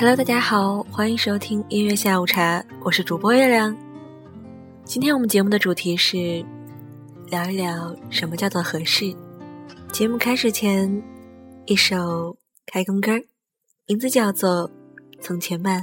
Hello，大家好，欢迎收听音乐下午茶，我是主播月亮。今天我们节目的主题是聊一聊什么叫做合适。节目开始前，一首开工歌，名字叫做《从前慢》。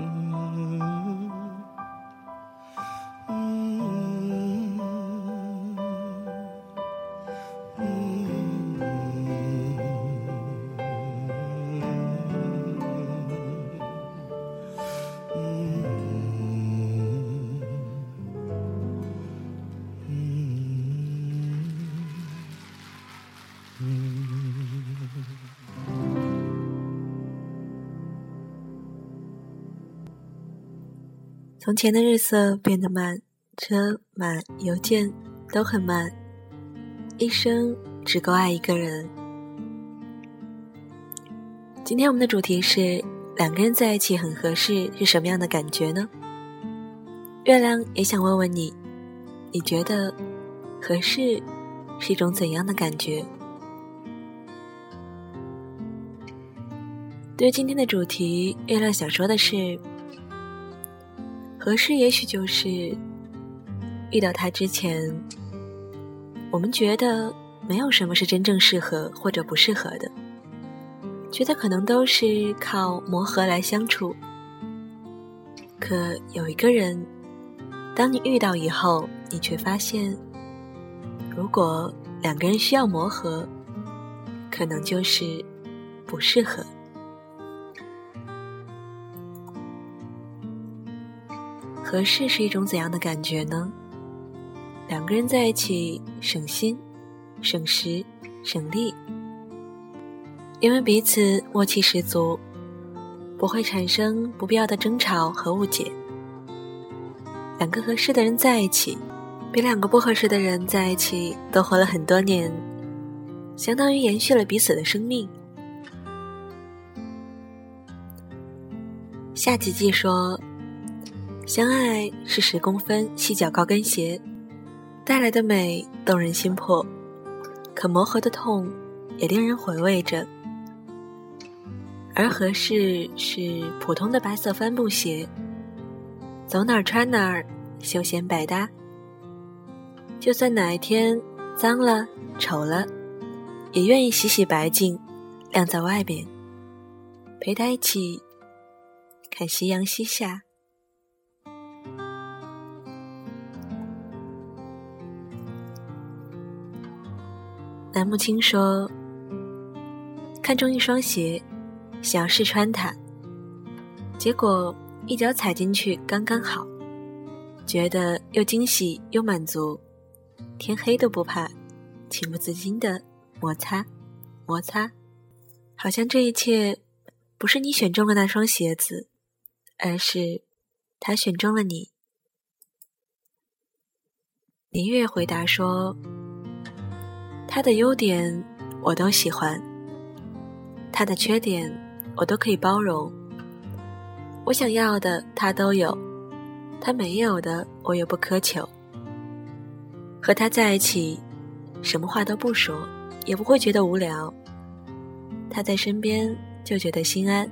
in 从前的日色变得慢，车马邮件都很慢，一生只够爱一个人。今天我们的主题是两个人在一起很合适是什么样的感觉呢？月亮也想问问你，你觉得合适是一种怎样的感觉？对于今天的主题，月亮想说的是。合适也许就是遇到他之前，我们觉得没有什么是真正适合或者不适合的，觉得可能都是靠磨合来相处。可有一个人，当你遇到以后，你却发现，如果两个人需要磨合，可能就是不适合。合适是一种怎样的感觉呢？两个人在一起省心、省时、省力，因为彼此默契十足，不会产生不必要的争吵和误解。两个合适的人在一起，比两个不合适的人在一起都活了很多年，相当于延续了彼此的生命。夏吉吉说。相爱是十公分细脚高跟鞋带来的美，动人心魄；可磨合的痛，也令人回味着。而合适是普通的白色帆布鞋，走哪儿穿哪儿，休闲百搭。就算哪一天脏了、丑了，也愿意洗洗白净，晾在外面，陪他一起看夕阳西下。南木青说：“看中一双鞋，想试穿它，结果一脚踩进去刚刚好，觉得又惊喜又满足。”天黑都不怕，情不自禁的摩擦，摩擦，好像这一切不是你选中了那双鞋子，而是他选中了你。林月回答说：“他的优点我都喜欢，他的缺点我都可以包容。我想要的他都有，他没有的我也不苛求。”和他在一起，什么话都不说，也不会觉得无聊。他在身边就觉得心安。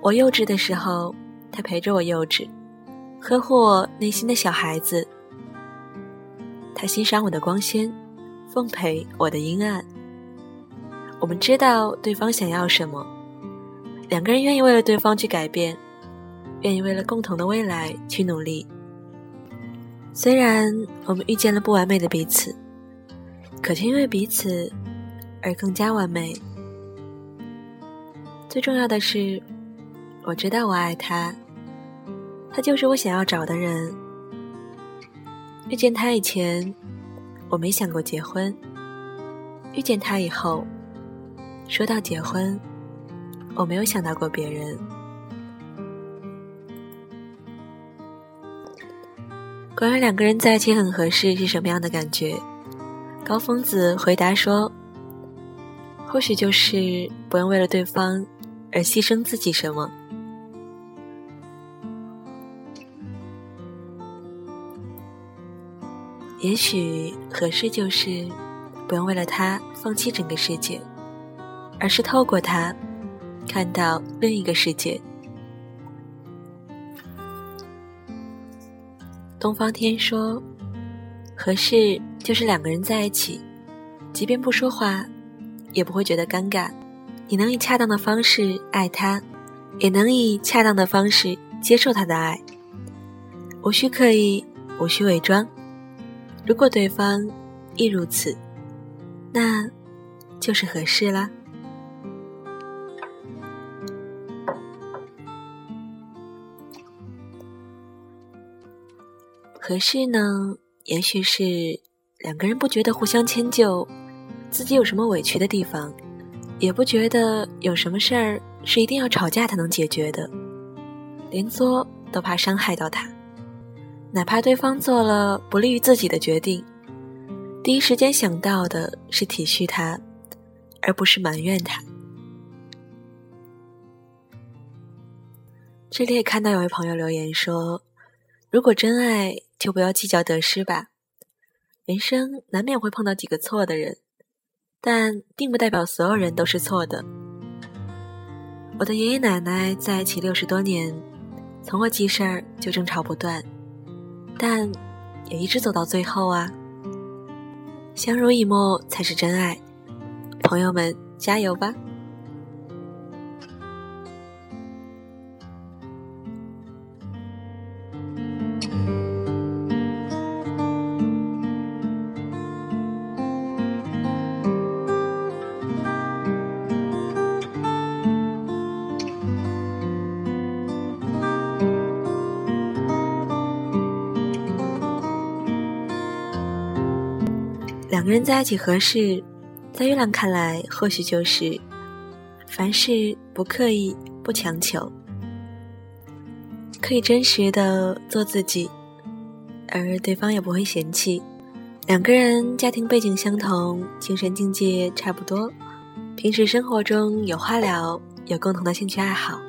我幼稚的时候，他陪着我幼稚，呵护我内心的小孩子。他欣赏我的光鲜，奉陪我的阴暗。我们知道对方想要什么，两个人愿意为了对方去改变，愿意为了共同的未来去努力。虽然我们遇见了不完美的彼此，可却因为彼此而更加完美。最重要的是，我知道我爱他，他就是我想要找的人。遇见他以前，我没想过结婚；遇见他以后，说到结婚，我没有想到过别人。关于两个人在一起很合适是什么样的感觉？高峰子回答说：“或许就是不用为了对方而牺牲自己什么。也许合适就是不用为了他放弃整个世界，而是透过他看到另一个世界。”东方天说：“合适就是两个人在一起，即便不说话，也不会觉得尴尬。你能以恰当的方式爱他，也能以恰当的方式接受他的爱，无需刻意，无需伪装。如果对方亦如此，那就是合适啦。”合适呢？也许是两个人不觉得互相迁就，自己有什么委屈的地方，也不觉得有什么事儿是一定要吵架才能解决的，连作都怕伤害到他，哪怕对方做了不利于自己的决定，第一时间想到的是体恤他，而不是埋怨他。这里也看到有位朋友留言说：“如果真爱。”就不要计较得失吧。人生难免会碰到几个错的人，但并不代表所有人都是错的。我的爷爷奶奶在一起六十多年，从我记事儿就争吵不断，但也一直走到最后啊。相濡以沫才是真爱，朋友们加油吧！两个人在一起合适，在月亮看来，或许就是凡事不刻意、不强求，可以真实的做自己，而对方也不会嫌弃。两个人家庭背景相同，精神境界差不多，平时生活中有话聊，有共同的兴趣爱好，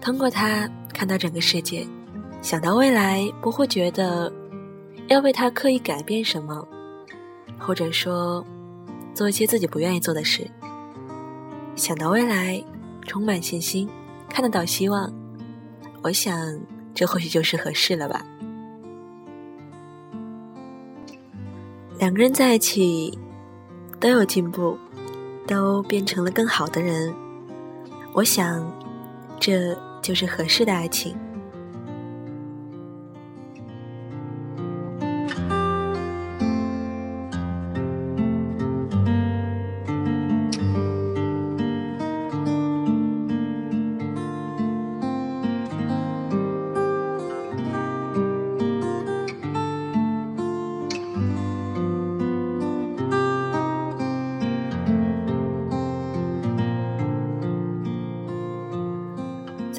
通过他看到整个世界，想到未来，不会觉得。要为他刻意改变什么或者说做一些自己不愿意做的事。想到未来充满信心看得到希望我想这或许就是合适了吧。两个人在一起都有进步都变成了更好的人。我想这就是合适的爱情。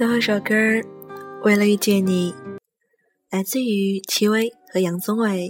最后一首歌《为了遇见你》，来自于戚薇和杨宗纬。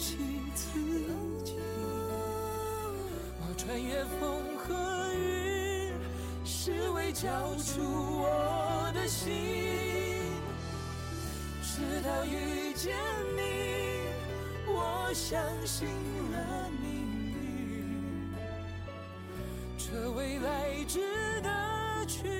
自己，我？穿越风和雨，是为交出我的心。直到遇见你，我相信了命运。这未来值得去。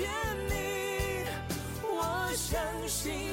见你，我相信